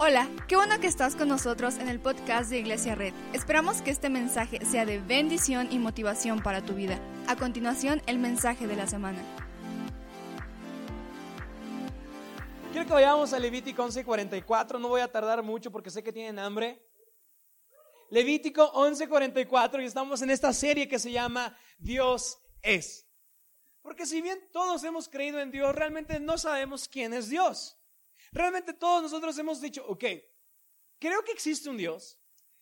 Hola, qué bueno que estás con nosotros en el podcast de Iglesia Red. Esperamos que este mensaje sea de bendición y motivación para tu vida. A continuación, el mensaje de la semana. Quiero que vayamos a Levítico 11:44. No voy a tardar mucho porque sé que tienen hambre. Levítico 11:44 y estamos en esta serie que se llama Dios es. Porque si bien todos hemos creído en Dios, realmente no sabemos quién es Dios. Realmente todos nosotros hemos dicho, ok, creo que existe un Dios,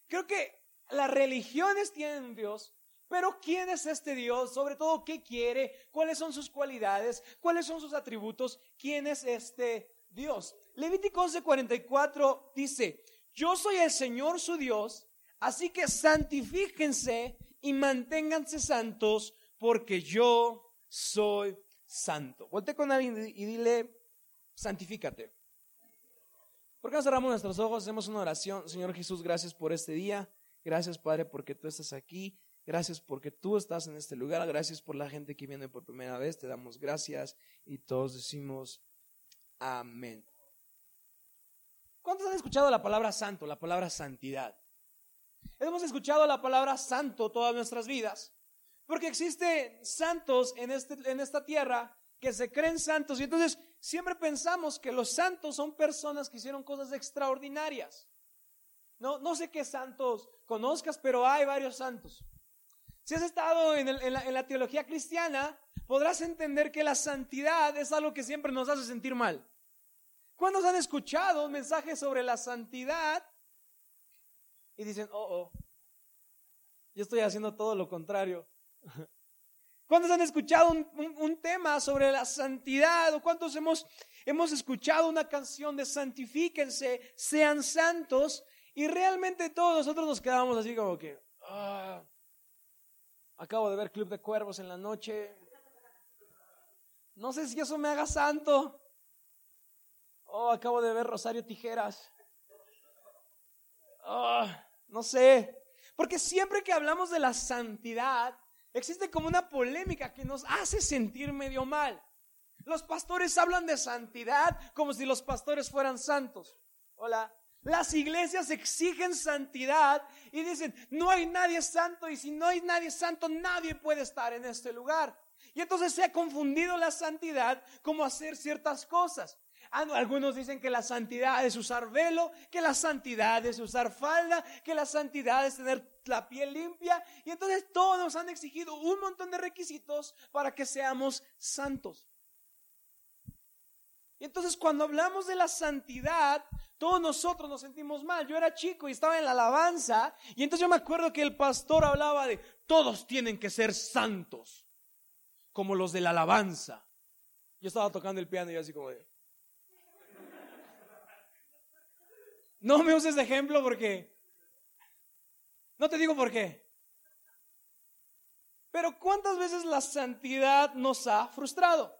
creo que las religiones tienen un Dios, pero ¿quién es este Dios? Sobre todo, ¿qué quiere? ¿Cuáles son sus cualidades? ¿Cuáles son sus atributos? ¿Quién es este Dios? Levítico 11:44 dice, yo soy el Señor su Dios, así que santifíquense y manténganse santos, porque yo soy santo. Volte con alguien y dile, santifícate. ¿Por qué cerramos nuestros ojos? Hacemos una oración. Señor Jesús, gracias por este día. Gracias, Padre, porque tú estás aquí. Gracias porque tú estás en este lugar. Gracias por la gente que viene por primera vez. Te damos gracias y todos decimos amén. ¿Cuántos han escuchado la palabra santo, la palabra santidad? Hemos escuchado la palabra santo todas nuestras vidas, porque existen santos en, este, en esta tierra que se creen santos y entonces siempre pensamos que los santos son personas que hicieron cosas extraordinarias. No, no sé qué santos conozcas, pero hay varios santos. Si has estado en, la, teología cristiana, podrás entender que la santidad es algo que siempre nos hace sentir mal. ¿Cuántos han escuchado un mensaje sobre la santidad y dicen, oh, oh, yo estoy haciendo todo lo contrario? ¿Cuántos han escuchado un, tema sobre la santidad? ¿O cuántos hemos, hemos escuchado una canción de santifíquense, sean santos? Y realmente todos nosotros nos quedamos así como que, ah, acabo de ver Club de Cuervos en la noche. No sé si eso me haga santo. Oh, acabo de ver Rosario Tijeras. Oh, no sé. Porque siempre que hablamos de la santidad, Existe como una polémica que nos hace sentir medio mal. Los pastores hablan de santidad como si los pastores fueran santos. Hola. Las iglesias exigen santidad y dicen, no hay nadie santo y si no hay nadie santo, nadie puede estar en este lugar. Y entonces se ha confundido la santidad como hacer ciertas cosas. Ah, algunos dicen que la santidad es usar velo, que la santidad es usar falda, que la santidad es tener la piel limpia. Y entonces todos nos han exigido un montón de requisitos para que seamos santos. Y entonces cuando hablamos de la santidad, todos nosotros nos sentimos mal. Yo era chico y estaba en la alabanza y entonces yo me acuerdo que el pastor hablaba de todos tienen que ser santos, como los de la alabanza. Yo estaba tocando el piano y así como de... No me uses de ejemplo porque... No te digo por qué. Pero ¿cuántas veces la santidad nos ha frustrado?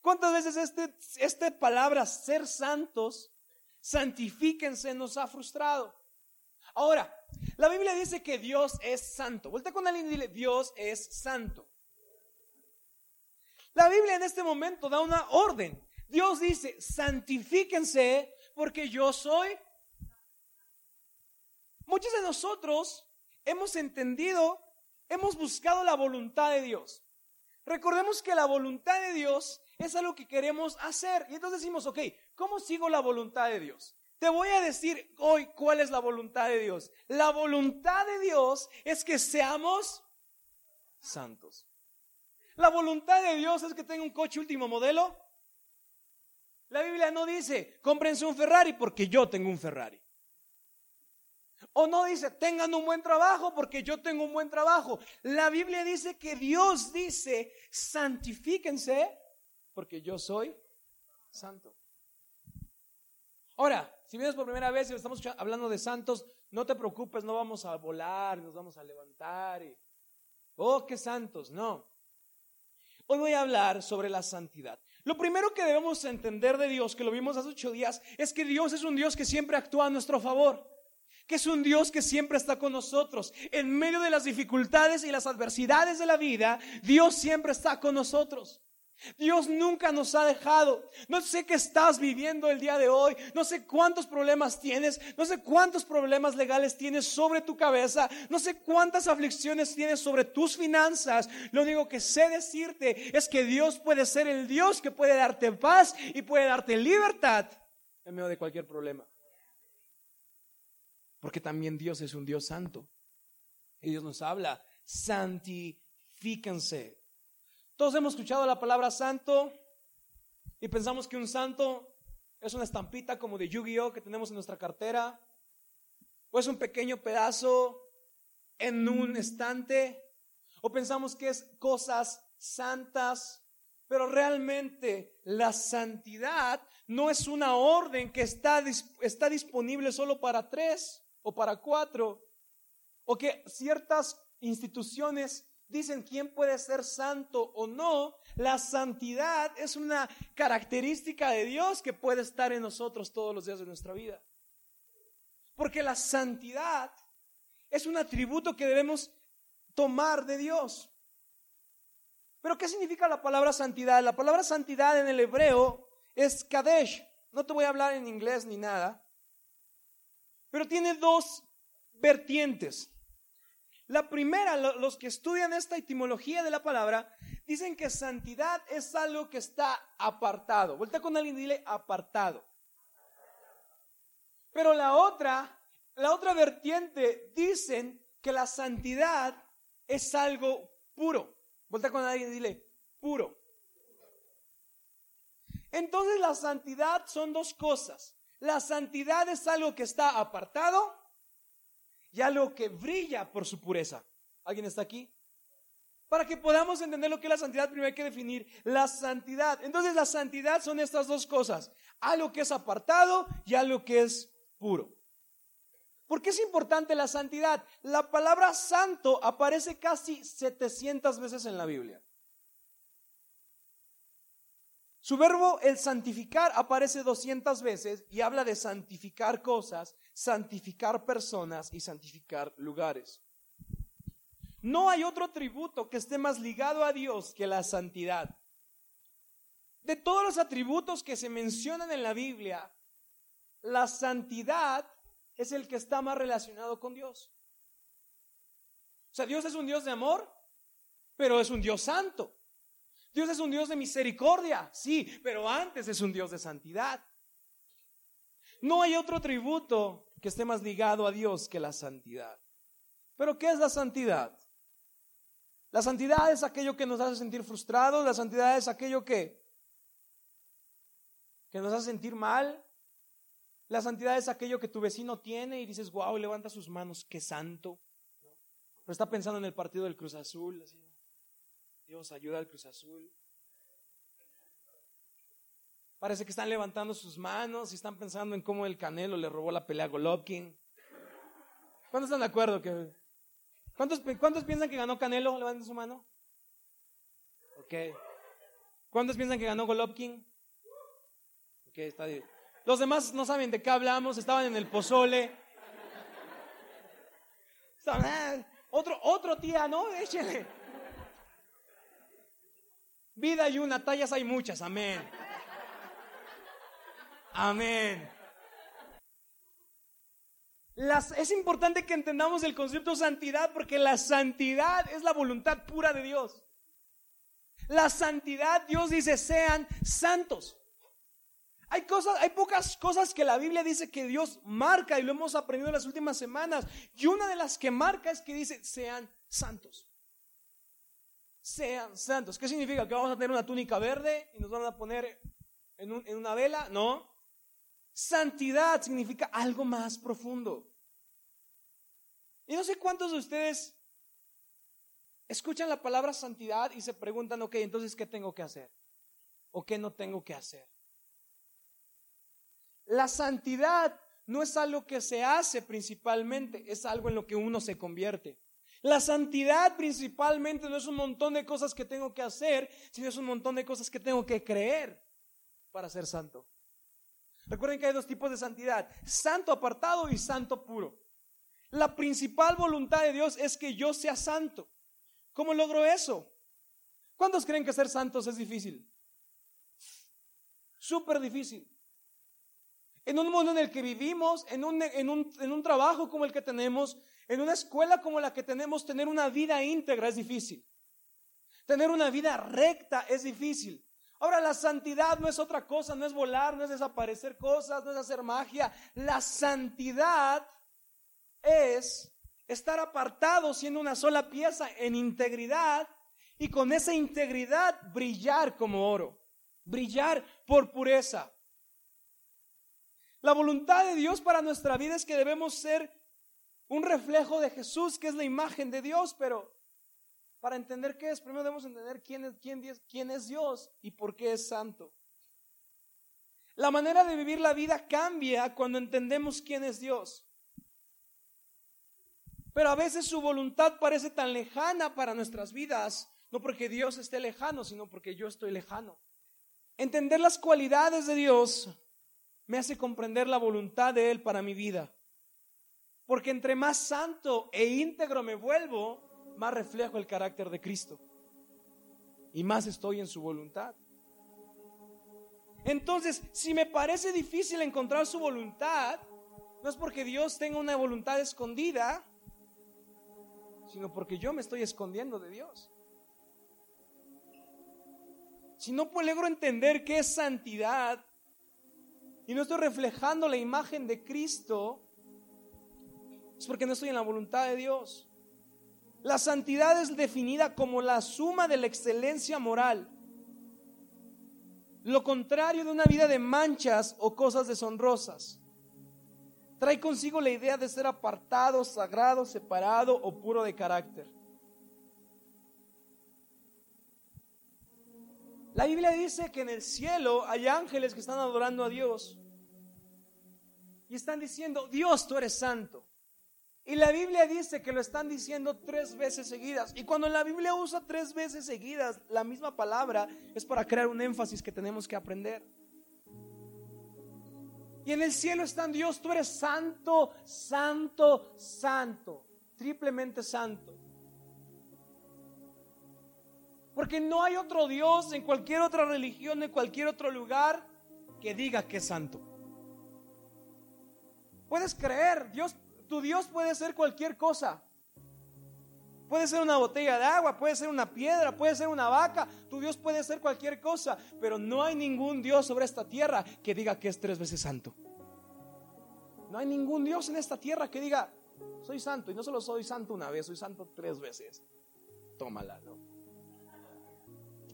¿Cuántas veces este, esta palabra ser santos, santifíquense, nos ha frustrado? Ahora, la Biblia dice que Dios es santo. Vuelta con alguien y dile, Dios es santo. La Biblia en este momento da una orden. Dios dice, santifíquense porque yo soy Muchos de nosotros hemos entendido, hemos buscado la voluntad de Dios. Recordemos que la voluntad de Dios es algo que queremos hacer. Y entonces decimos, ok, ¿cómo sigo la voluntad de Dios? Te voy a decir hoy cuál es la voluntad de Dios. La voluntad de Dios es que seamos santos. La voluntad de Dios es que tenga un coche último modelo. La Biblia no dice, cómprense un Ferrari porque yo tengo un Ferrari. O no dice, tengan un buen trabajo porque yo tengo un buen trabajo. La Biblia dice que Dios dice, santifíquense porque yo soy santo. Ahora, si vienes por primera vez y estamos hablando de santos, no te preocupes, no vamos a volar, nos vamos a levantar y, oh, qué santos, no. Hoy voy a hablar sobre la santidad. Lo primero que debemos entender de Dios, que lo vimos hace ocho días, es que Dios es un Dios que siempre actúa a nuestro favor que es un Dios que siempre está con nosotros. En medio de las dificultades y las adversidades de la vida, Dios siempre está con nosotros. Dios nunca nos ha dejado. No sé qué estás viviendo el día de hoy. No sé cuántos problemas tienes. No sé cuántos problemas legales tienes sobre tu cabeza. No sé cuántas aflicciones tienes sobre tus finanzas. Lo único que sé decirte es que Dios puede ser el Dios que puede darte paz y puede darte libertad en medio de cualquier problema. Porque también Dios es un Dios santo. Y Dios nos habla, santifíquense todos hemos escuchado la palabra santo y pensamos que un santo es una estampita como de Yu-Gi-Oh que tenemos en nuestra cartera, o es un pequeño pedazo en un estante, o pensamos que es cosas santas, pero realmente la santidad no es una orden que está, está disponible solo para tres o para cuatro, o que ciertas instituciones dicen quién puede ser santo o no, la santidad es una característica de Dios que puede estar en nosotros todos los días de nuestra vida. Porque la santidad es un atributo que debemos tomar de Dios. Pero ¿qué significa la palabra santidad? La palabra santidad en el hebreo es kadesh. No te voy a hablar en inglés ni nada. Pero tiene dos vertientes. La primera, los que estudian esta etimología de la palabra, dicen que santidad es algo que está apartado. Vuelta con alguien y dile apartado. Pero la otra, la otra vertiente, dicen que la santidad es algo puro. Vuelta con alguien y dile puro. Entonces la santidad son dos cosas. La santidad es algo que está apartado y algo que brilla por su pureza. ¿Alguien está aquí? Para que podamos entender lo que es la santidad, primero hay que definir la santidad. Entonces la santidad son estas dos cosas, algo que es apartado y algo que es puro. ¿Por qué es importante la santidad? La palabra santo aparece casi 700 veces en la Biblia. Su verbo, el santificar, aparece 200 veces y habla de santificar cosas, santificar personas y santificar lugares. No hay otro atributo que esté más ligado a Dios que la santidad. De todos los atributos que se mencionan en la Biblia, la santidad es el que está más relacionado con Dios. O sea, Dios es un Dios de amor, pero es un Dios santo. Dios es un Dios de misericordia, sí, pero antes es un Dios de santidad. No hay otro tributo que esté más ligado a Dios que la santidad. Pero ¿qué es la santidad? La santidad es aquello que nos hace sentir frustrados, la santidad es aquello que, que nos hace sentir mal. La santidad es aquello que tu vecino tiene y dices, wow, levanta sus manos, qué santo. Pero está pensando en el partido del Cruz Azul. Así. Dios ayuda al Cruz Azul. Parece que están levantando sus manos y están pensando en cómo el Canelo le robó la pelea a Golovkin. ¿Cuántos están de acuerdo? ¿cuántos, ¿Cuántos piensan que ganó Canelo? Levanten su mano. Ok. ¿Cuántos piensan que ganó Golovkin? Ok, está bien. Los demás no saben de qué hablamos, estaban en el pozole. Ah, otro, otro tía, ¿no? Échele. Vida y una, tallas hay muchas, amén. Amén. es importante que entendamos el concepto de santidad porque la santidad es la voluntad pura de Dios. La santidad, Dios dice, sean santos. Hay cosas, hay pocas cosas que la Biblia dice que Dios marca y lo hemos aprendido en las últimas semanas. Y una de las que marca es que dice, sean santos sean santos. ¿Qué significa? ¿Que vamos a tener una túnica verde y nos van a poner en, en una vela? No. Santidad significa algo más profundo. Y no sé cuántos de ustedes escuchan la palabra santidad y se preguntan, ok, entonces, ¿qué tengo que hacer? ¿O qué no tengo que hacer? La santidad no es algo que se hace principalmente, es algo en lo que uno se convierte. La santidad principalmente no es un montón de cosas que tengo que hacer, sino es un montón de cosas que tengo que creer para ser santo. Recuerden que hay dos tipos de santidad, santo apartado y santo puro. La principal voluntad de Dios es que yo sea santo. ¿Cómo logro eso? ¿Cuántos creen que ser santos es difícil? Súper difícil. En un mundo en el que vivimos, en un, en, un, en un trabajo como el que tenemos, en una escuela como la que tenemos, tener una vida íntegra es difícil. Tener una vida recta es difícil. Ahora, la santidad no es otra cosa, no es volar, no es desaparecer cosas, no es hacer magia. La santidad es estar apartado siendo una sola pieza en integridad y con esa integridad brillar como oro, brillar por pureza. La voluntad de Dios para nuestra vida es que debemos ser un reflejo de Jesús, que es la imagen de Dios, pero para entender qué es, primero debemos entender quién es, quién, quién es Dios y por qué es santo. La manera de vivir la vida cambia cuando entendemos quién es Dios. Pero a veces su voluntad parece tan lejana para nuestras vidas, no porque Dios esté lejano, sino porque yo estoy lejano. Entender las cualidades de Dios me hace comprender la voluntad de Él para mi vida. Porque entre más santo e íntegro me vuelvo, más reflejo el carácter de Cristo. Y más estoy en su voluntad. Entonces, si me parece difícil encontrar su voluntad, no es porque Dios tenga una voluntad escondida, sino porque yo me estoy escondiendo de Dios. Si no logro entender qué es santidad y no estoy reflejando la imagen de Cristo, es porque no estoy en la voluntad de Dios. La santidad es definida como la suma de la excelencia moral. Lo contrario de una vida de manchas o cosas deshonrosas. Trae consigo la idea de ser apartado, sagrado, separado o puro de carácter. La Biblia dice que en el cielo hay ángeles que están adorando a Dios y están diciendo, Dios, tú eres santo. Y la Biblia dice que lo están diciendo tres veces seguidas. Y cuando la Biblia usa tres veces seguidas la misma palabra, es para crear un énfasis que tenemos que aprender. Y en el cielo están Dios, tú eres santo, santo, santo, triplemente santo. Porque no hay otro Dios en cualquier otra religión, en cualquier otro lugar, que diga que es santo. Puedes creer, Dios, tu Dios puede ser cualquier cosa. Puede ser una botella de agua, puede ser una piedra, puede ser una vaca. Tu Dios puede ser cualquier cosa, pero no hay ningún Dios sobre esta tierra que diga que es tres veces santo. No hay ningún Dios en esta tierra que diga, soy santo. Y no solo soy santo una vez, soy santo tres veces. Tómala, ¿no?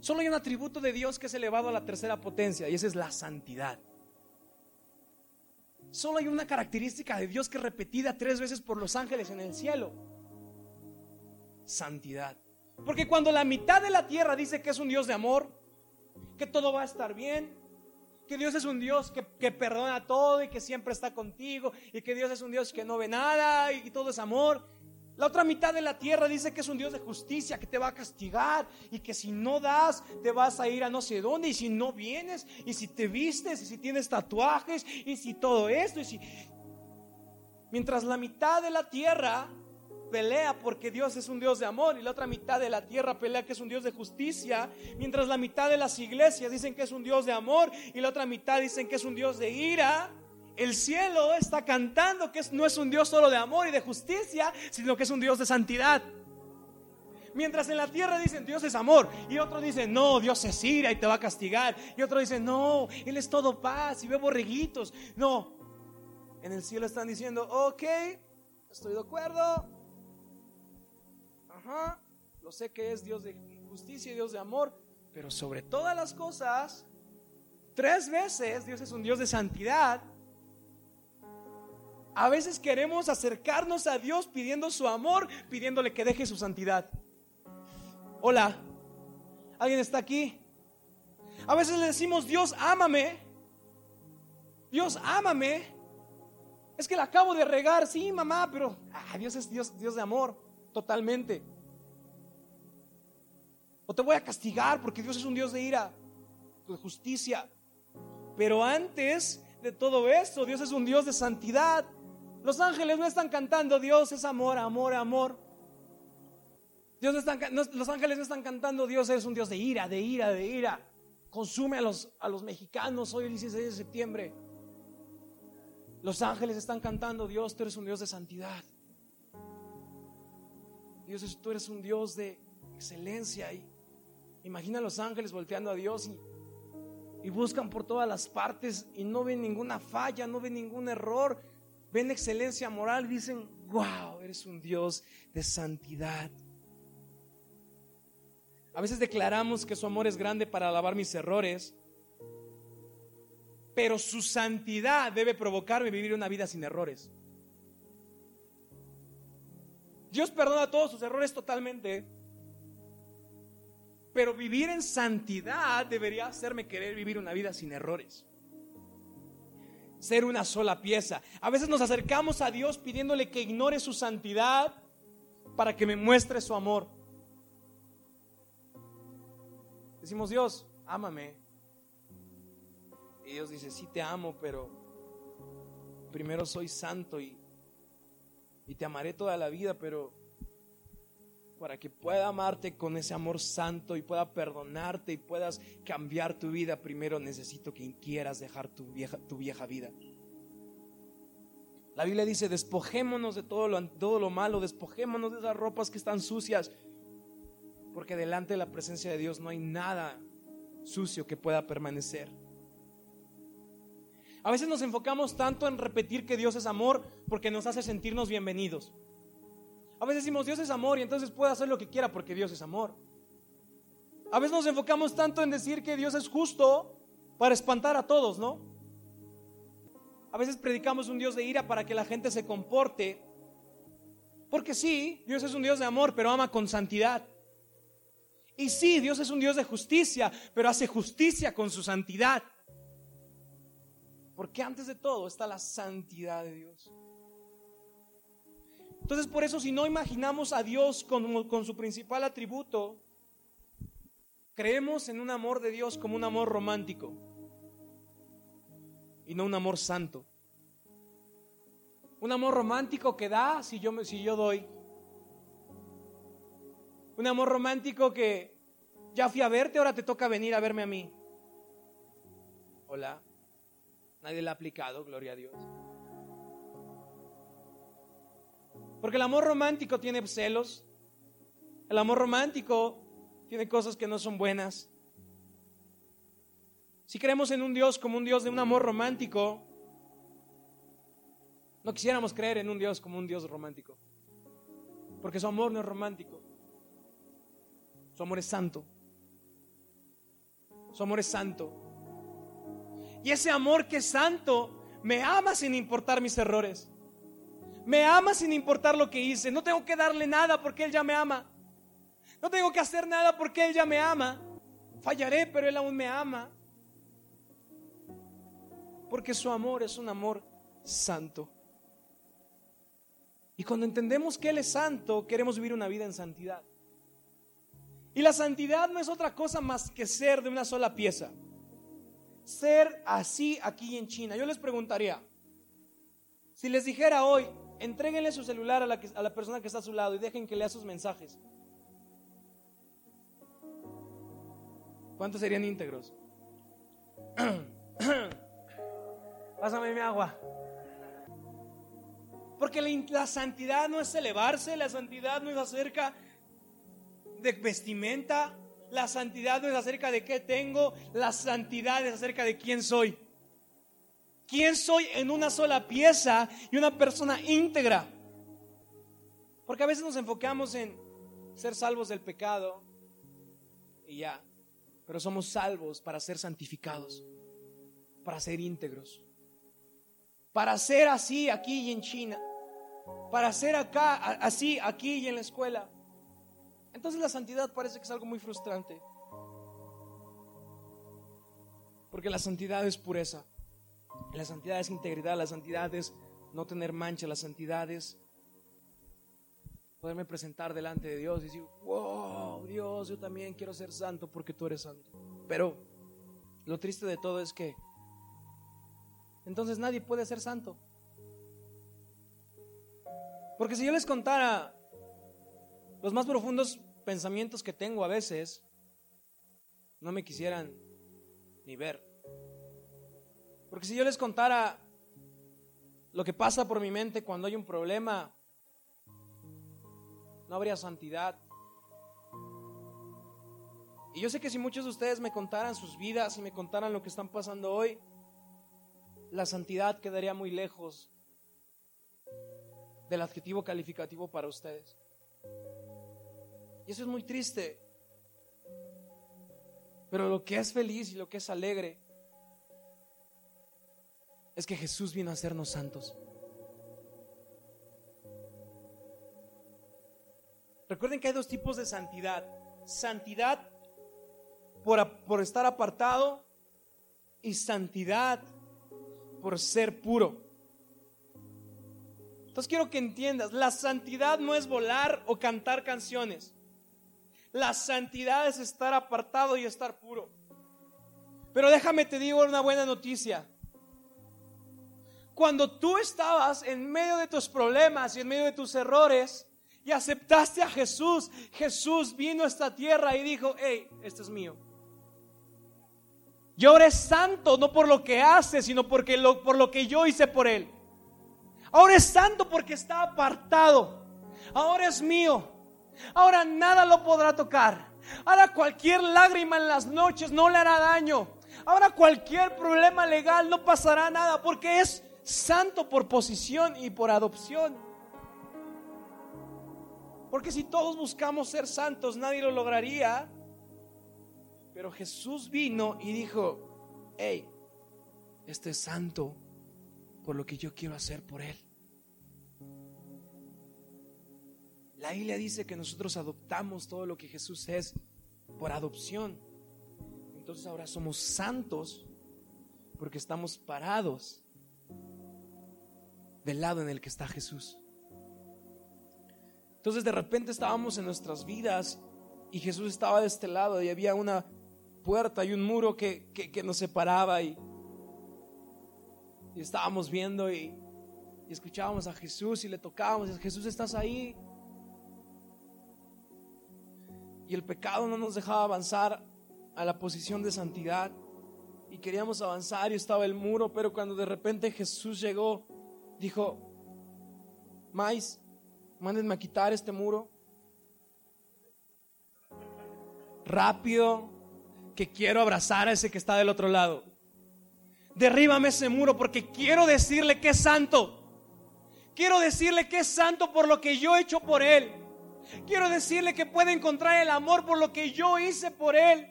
Solo hay un atributo de Dios que es elevado a la tercera potencia y esa es la santidad. Solo hay una característica de Dios que es repetida tres veces por los ángeles en el cielo santidad. Porque cuando la mitad de la tierra dice que es un Dios de amor, que todo va a estar bien, que Dios es un Dios que, perdona todo y que siempre está contigo, y que Dios es un Dios que no ve nada y, y todo es amor. La otra mitad de la tierra dice que es un Dios de justicia, que te va a castigar y que si no das te vas a ir a no sé dónde y si no vienes y si te vistes y si tienes tatuajes y si todo esto y si... Mientras la mitad de la tierra pelea porque Dios es un Dios de amor y la otra mitad de la tierra pelea que es un Dios de justicia, mientras la mitad de las iglesias dicen que es un Dios de amor y la otra mitad dicen que es un Dios de ira. El cielo está cantando que no es un Dios solo de amor y de justicia, sino que es un Dios de santidad. Mientras en la tierra dicen Dios es amor y otro dice no, Dios es ira y te va a castigar. Y otro dice no, Él es todo paz y ve borreguitos. No, en el cielo están diciendo ok, estoy de acuerdo, lo sé que es Dios de justicia y Dios de amor, pero sobre todas las cosas, tres veces Dios es un Dios de santidad. A veces queremos acercarnos a Dios pidiendo su amor, pidiéndole que deje su santidad. Hola, ¿alguien está aquí? A veces le decimos, Dios, ámame. Dios, ámame. Es que la acabo de regar, sí, mamá, pero ah, Dios es Dios, Dios de amor, totalmente. O te voy a castigar porque Dios es un Dios de ira, de justicia. Pero antes de todo esto, Dios es un Dios de santidad. Los ángeles no están cantando, Dios es amor, amor, amor. Dios están, los ángeles no están cantando, Dios es un Dios de ira, de ira, de ira. Consume a los, a los mexicanos hoy el 16 de septiembre. Los ángeles están cantando, Dios, tú eres un Dios de santidad. Dios, tú eres un Dios de excelencia. Y imagina a los ángeles volteando a Dios y, y buscan por todas las partes y no ven ninguna falla, no ven ningún error. Ven excelencia moral, dicen, wow, eres un Dios de santidad. A veces declaramos que su amor es grande para alabar mis errores, pero su santidad debe provocarme vivir una vida sin errores. Dios perdona todos sus errores totalmente, pero vivir en santidad debería hacerme querer vivir una vida sin errores. Ser una sola pieza. A veces nos acercamos a Dios pidiéndole que ignore su santidad para que me muestre su amor. Decimos, Dios, ámame. Y Dios dice, sí te amo, pero primero soy santo y, y te amaré toda la vida, pero para que pueda amarte con ese amor santo y pueda perdonarte y puedas cambiar tu vida, primero necesito que quieras dejar tu vieja, vida. La Biblia dice, despojémonos de todo lo, todo lo malo, despojémonos de esas ropas que están sucias, porque delante de la presencia de Dios no hay nada sucio que pueda permanecer. A veces nos enfocamos tanto en repetir que Dios es amor porque nos hace sentirnos bienvenidos. A veces decimos Dios es amor y entonces puede hacer lo que quiera porque Dios es amor. A veces nos enfocamos tanto en decir que Dios es justo para espantar a todos, ¿no? A veces predicamos un Dios de ira para que la gente se comporte. Porque sí, Dios es un Dios de amor, pero ama con santidad. Y sí, Dios es un Dios de justicia, pero hace justicia con su santidad. Porque antes de todo está la santidad de Dios. Entonces por eso si no imaginamos a Dios con, con su principal atributo, creemos en un amor de Dios como un amor romántico y no un amor santo. Un amor romántico que da si yo, si yo doy. Un amor romántico que ya fui a verte, ahora te toca venir a verme a mí. Hola. Nadie le ha aplicado, gloria a Dios. Porque el amor romántico tiene celos. El amor romántico tiene cosas que no son buenas. Si creemos en un Dios como un Dios de un amor romántico, no quisiéramos creer en un Dios como un Dios romántico. Porque su amor no es romántico. Su amor es santo. Su amor es santo. Y ese amor que es santo me ama sin importar mis errores. Me ama sin importar lo que hice. No tengo que darle nada porque Él ya me ama. No tengo que hacer nada porque Él ya me ama. Fallaré, pero Él aún me ama. Porque su amor es un amor santo. Y cuando entendemos que Él es santo, queremos vivir una vida en santidad. Y la santidad no es otra cosa más que ser de una sola pieza ser así aquí en China. Yo les preguntaría, si les dijera hoy, entréguenle su celular a la, a la persona que está a su lado y dejen que lea sus mensajes. ¿Cuántos serían íntegros? Pásame mi agua. Porque la, la, santidad no es elevarse, la santidad no es acerca de vestimenta, la santidad no es acerca de qué tengo, la santidad es acerca de quién soy. ¿Quién soy en una sola pieza y una persona íntegra? Porque a veces nos enfocamos en ser salvos del pecado y ya, pero somos salvos para ser santificados, para ser íntegros, para ser así aquí y en China, para ser acá, así aquí y en la escuela, entonces la santidad parece que es algo muy frustrante. Porque la santidad es pureza, la santidad es integridad, la santidad es no tener mancha, la santidad es poderme presentar delante de Dios y decir, wow, Dios, yo también quiero ser santo porque tú eres santo. Pero lo triste de todo es que entonces nadie puede ser santo. Porque si yo les contara los más profundos pensamientos que tengo a veces no me quisieran ni ver. Porque si yo les contara lo que pasa por mi mente cuando hay un problema, no habría santidad. Y yo sé que si muchos de ustedes me contaran sus vidas y me contaran lo que están pasando hoy, la santidad quedaría muy lejos del adjetivo calificativo para ustedes. Y eso es muy triste. Pero lo que es feliz y lo que es alegre es que Jesús vino a hacernos santos. Recuerden que hay dos tipos de santidad. Santidad por, por estar apartado y santidad por ser puro. Entonces quiero que entiendas, la santidad no es volar o cantar canciones. La santidad es estar apartado y estar puro. Pero déjame te digo una buena noticia. Cuando tú estabas en medio de tus problemas y en medio de tus errores y aceptaste a Jesús, Jesús vino a esta tierra y dijo, hey, esto es mío. Yo eres santo no por lo que hace, sino porque lo, por lo que yo hice por él. Ahora es santo porque está apartado. Ahora es mío. Ahora nada lo podrá tocar. Ahora cualquier lágrima en las noches no le hará daño. Ahora cualquier problema legal no pasará nada porque es santo por posición y por adopción. Porque si todos buscamos ser santos, nadie lo lograría. Pero Jesús vino y dijo, hey, este es santo por lo que yo quiero hacer por él. La Biblia dice que nosotros adoptamos todo lo que Jesús es por adopción. Entonces ahora somos santos porque estamos parados del lado en el que está Jesús. Entonces de repente estábamos en nuestras vidas y Jesús estaba de este lado y había una puerta y un muro que, nos separaba y, y estábamos viendo y, y, escuchábamos a Jesús y le tocábamos y Jesús estás ahí. Y el pecado no nos dejaba avanzar a la posición de santidad. Y queríamos avanzar y estaba el muro, pero cuando de repente Jesús llegó, dijo, Mais, mándenme a quitar este muro. Rápido, que quiero abrazar a ese que está del otro lado. Derríbame ese muro porque quiero decirle que es santo. Quiero decirle que es santo por lo que yo he hecho por él. Quiero decirle que puede encontrar el amor por lo que yo hice por él.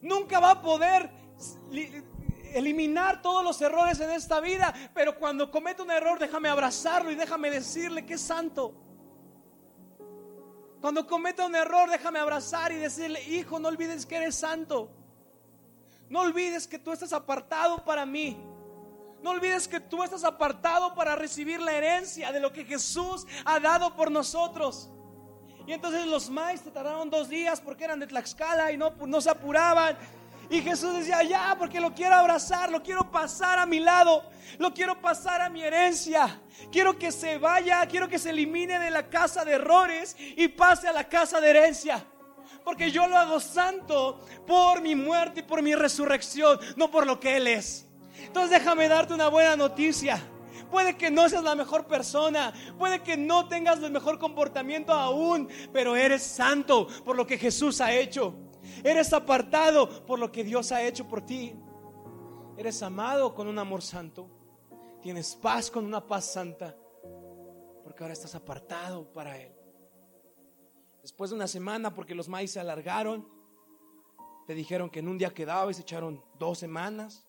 Nunca va a poder eliminar todos los errores en esta vida, pero cuando comete un error, déjame abrazarlo y déjame decirle que es santo. Cuando cometa un error, déjame abrazar y decirle, hijo, no olvides que eres santo. No olvides que tú estás apartado para mí. No olvides que tú estás apartado para recibir la herencia de lo que Jesús ha dado por nosotros. Y entonces los maestros tardaron dos días porque eran de Tlaxcala y no, no se apuraban. Y Jesús decía, ya, porque lo quiero abrazar, lo quiero pasar a mi lado, lo quiero pasar a mi herencia. Quiero que se vaya, quiero que se elimine de la casa de errores y pase a la casa de herencia. Porque yo lo hago santo por mi muerte y por mi resurrección, no por lo que Él es. Entonces déjame darte una buena noticia. Puede que no seas la mejor persona, puede que no tengas el mejor comportamiento aún, pero eres santo por lo que Jesús ha hecho. Eres apartado por lo que Dios ha hecho por ti. Eres amado con un amor santo. Tienes paz con una paz santa. Porque ahora estás apartado para Él. Después de una semana, porque los maíz se alargaron, te dijeron que en un día quedaba y se echaron dos semanas.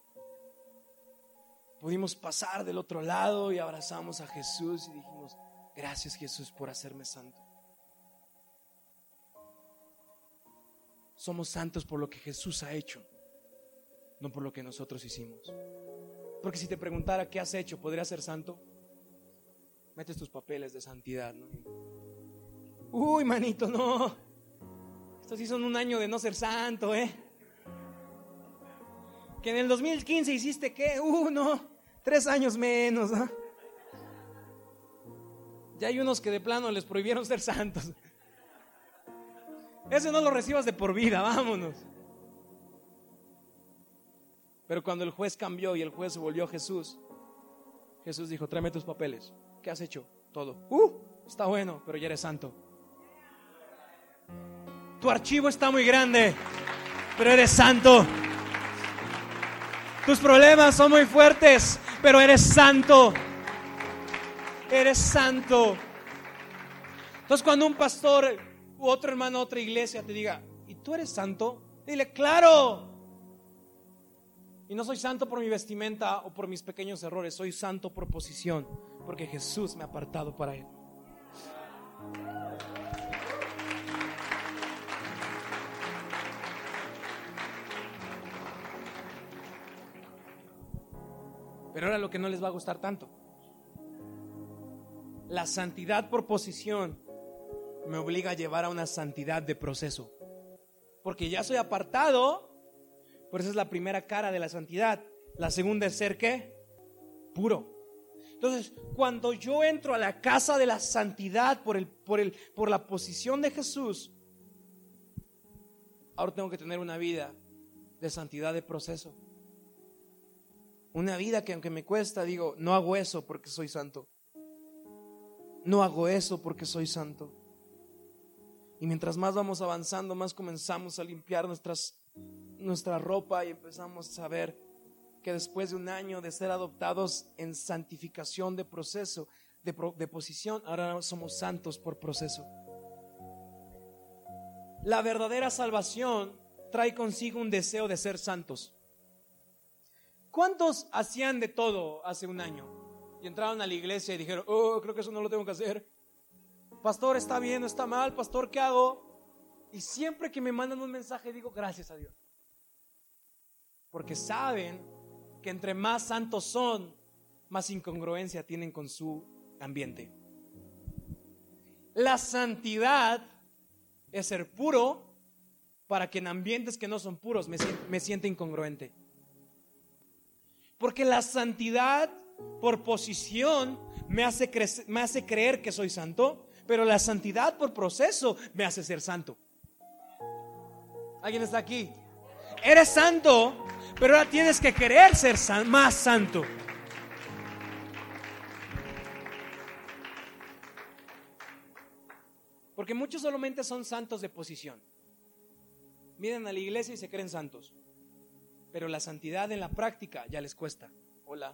Pudimos pasar del otro lado y abrazamos a Jesús y dijimos, gracias Jesús por hacerme santo. Somos santos por lo que Jesús ha hecho, no por lo que nosotros hicimos. Porque si te preguntara qué has hecho, ¿podrías ser santo? Metes tus papeles de santidad, ¿no? Uy, manito, no. Estos sí son un año de no ser santo, ¿eh? Que en el 2015 hiciste qué? Uh, no. Tres años menos, ¿no? Ya hay unos que de plano les prohibieron ser santos. Ese no lo recibas de por vida, vámonos. Pero cuando el juez cambió y el juez se volvió a Jesús, Jesús dijo, tráeme tus papeles. ¿Qué has hecho? Todo. Uh, está bueno, pero ya eres santo. Tu archivo está muy grande, pero eres santo. Tus problemas son muy fuertes, pero eres santo. Eres santo. Entonces cuando un pastor u otro hermano, otra iglesia te diga, ¿y tú eres santo? Dile, claro. Y no soy santo por mi vestimenta o por mis pequeños errores, soy santo por posición, porque Jesús me ha apartado para Él. Pero ahora lo que no les va a gustar tanto. La santidad por posición me obliga a llevar a una santidad de proceso. Porque ya soy apartado, por eso es la primera cara de la santidad. La segunda es ser qué? Puro. Entonces, cuando yo entro a la casa de la santidad por, el, por, el, por la posición de Jesús, ahora tengo que tener una vida de santidad de proceso. Una vida que aunque me cuesta, digo, no hago eso porque soy santo. No hago eso porque soy santo. Y mientras más vamos avanzando, más comenzamos a limpiar nuestras, nuestra ropa y empezamos a ver que después de un año de ser adoptados en santificación de proceso, de, de posición, ahora somos santos por proceso. La verdadera salvación trae consigo un deseo de ser santos. ¿Cuántos hacían de todo hace un año? Y entraron a la iglesia y dijeron, oh, creo que eso no lo tengo que hacer pastor, está bien, está mal, pastor, ¿qué hago? Y siempre que me mandan un mensaje digo, gracias a Dios. Porque saben que entre más santos son, más incongruencia tienen con su ambiente. La santidad es ser puro para que en ambientes que no son puros me, me sienta incongruente. Porque la santidad por posición me hace creer que soy santo pero la santidad por proceso me hace ser santo. ¿Alguien está aquí? Eres santo, pero ahora tienes que querer ser más santo. Porque muchos solamente son santos de posición. Miren a la iglesia y se creen santos. Pero la santidad en la práctica ya les cuesta. Hola.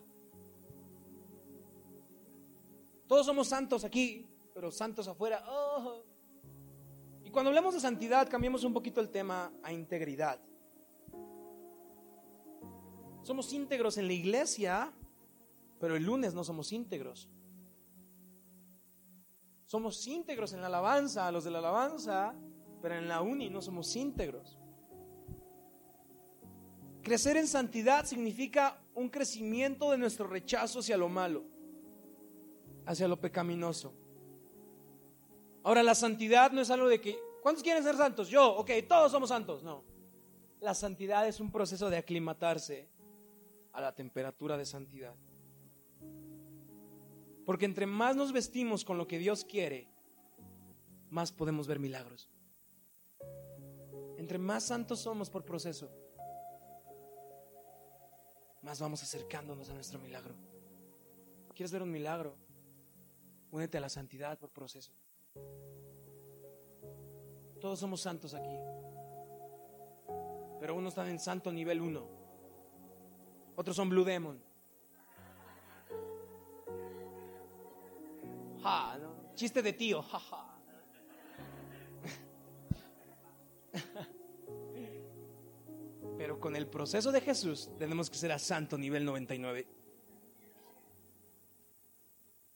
Todos somos santos aquí, pero santos afuera. Oh. Y cuando hablamos de santidad, cambiamos un poquito el tema a integridad. Somos íntegros en la iglesia, pero el lunes no somos íntegros. Somos íntegros en la alabanza, los de la alabanza, pero en la uni no somos íntegros. Crecer en santidad significa un crecimiento de nuestro rechazo hacia lo malo, hacia lo pecaminoso. Ahora, la santidad no es algo de que, ¿cuántos quieren ser santos? Yo, ok, todos somos santos. No. La santidad es un proceso de aclimatarse a la temperatura de santidad. Porque entre más nos vestimos con lo que Dios quiere, más podemos ver milagros. Entre más santos somos por proceso, más vamos acercándonos a nuestro milagro. ¿Quieres ver un milagro? Únete a la santidad por proceso. Todos somos santos aquí. Pero unos están en santo nivel 1. Otros son Blue Demon. Chiste de tío. Ja, Pero con el proceso de Jesús tenemos que ser a santo nivel 99.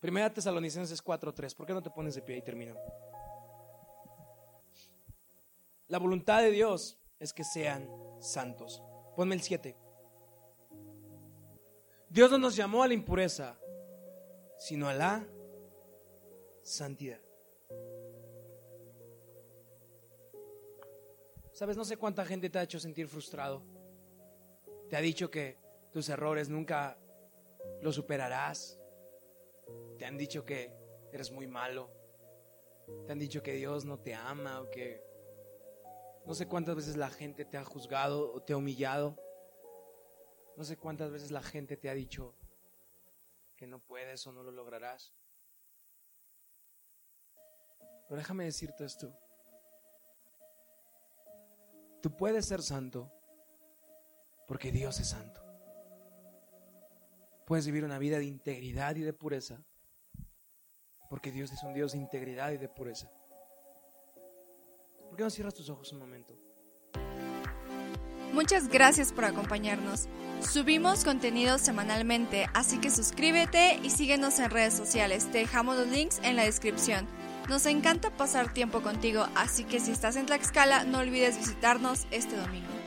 Primera Tesalonicenses 4:3. ¿Por qué no te pones de pie y termino? La voluntad de Dios es que sean santos. Ponme el 7. Dios no nos llamó a la impureza, sino a la santidad. Sabes, no sé cuánta gente te ha hecho sentir frustrado. Te ha dicho que tus errores nunca los superarás. Te han dicho que eres muy malo. Te han dicho que Dios no te ama o que No sé cuántas veces la gente te ha juzgado o te ha humillado. No sé cuántas veces la gente te ha dicho que no puedes o no lo lograrás. Pero déjame decirte esto. Tú puedes ser santo porque Dios es santo. Puedes vivir una vida de integridad y de pureza porque Dios es un Dios de integridad y de pureza. ¿Por qué no cierras tus ojos un momento? Muchas gracias por acompañarnos. Subimos contenido semanalmente, así que suscríbete y síguenos en redes sociales. Te dejamos los links en la descripción. Nos encanta pasar tiempo contigo, así que si estás en Tlaxcala, no olvides visitarnos este domingo.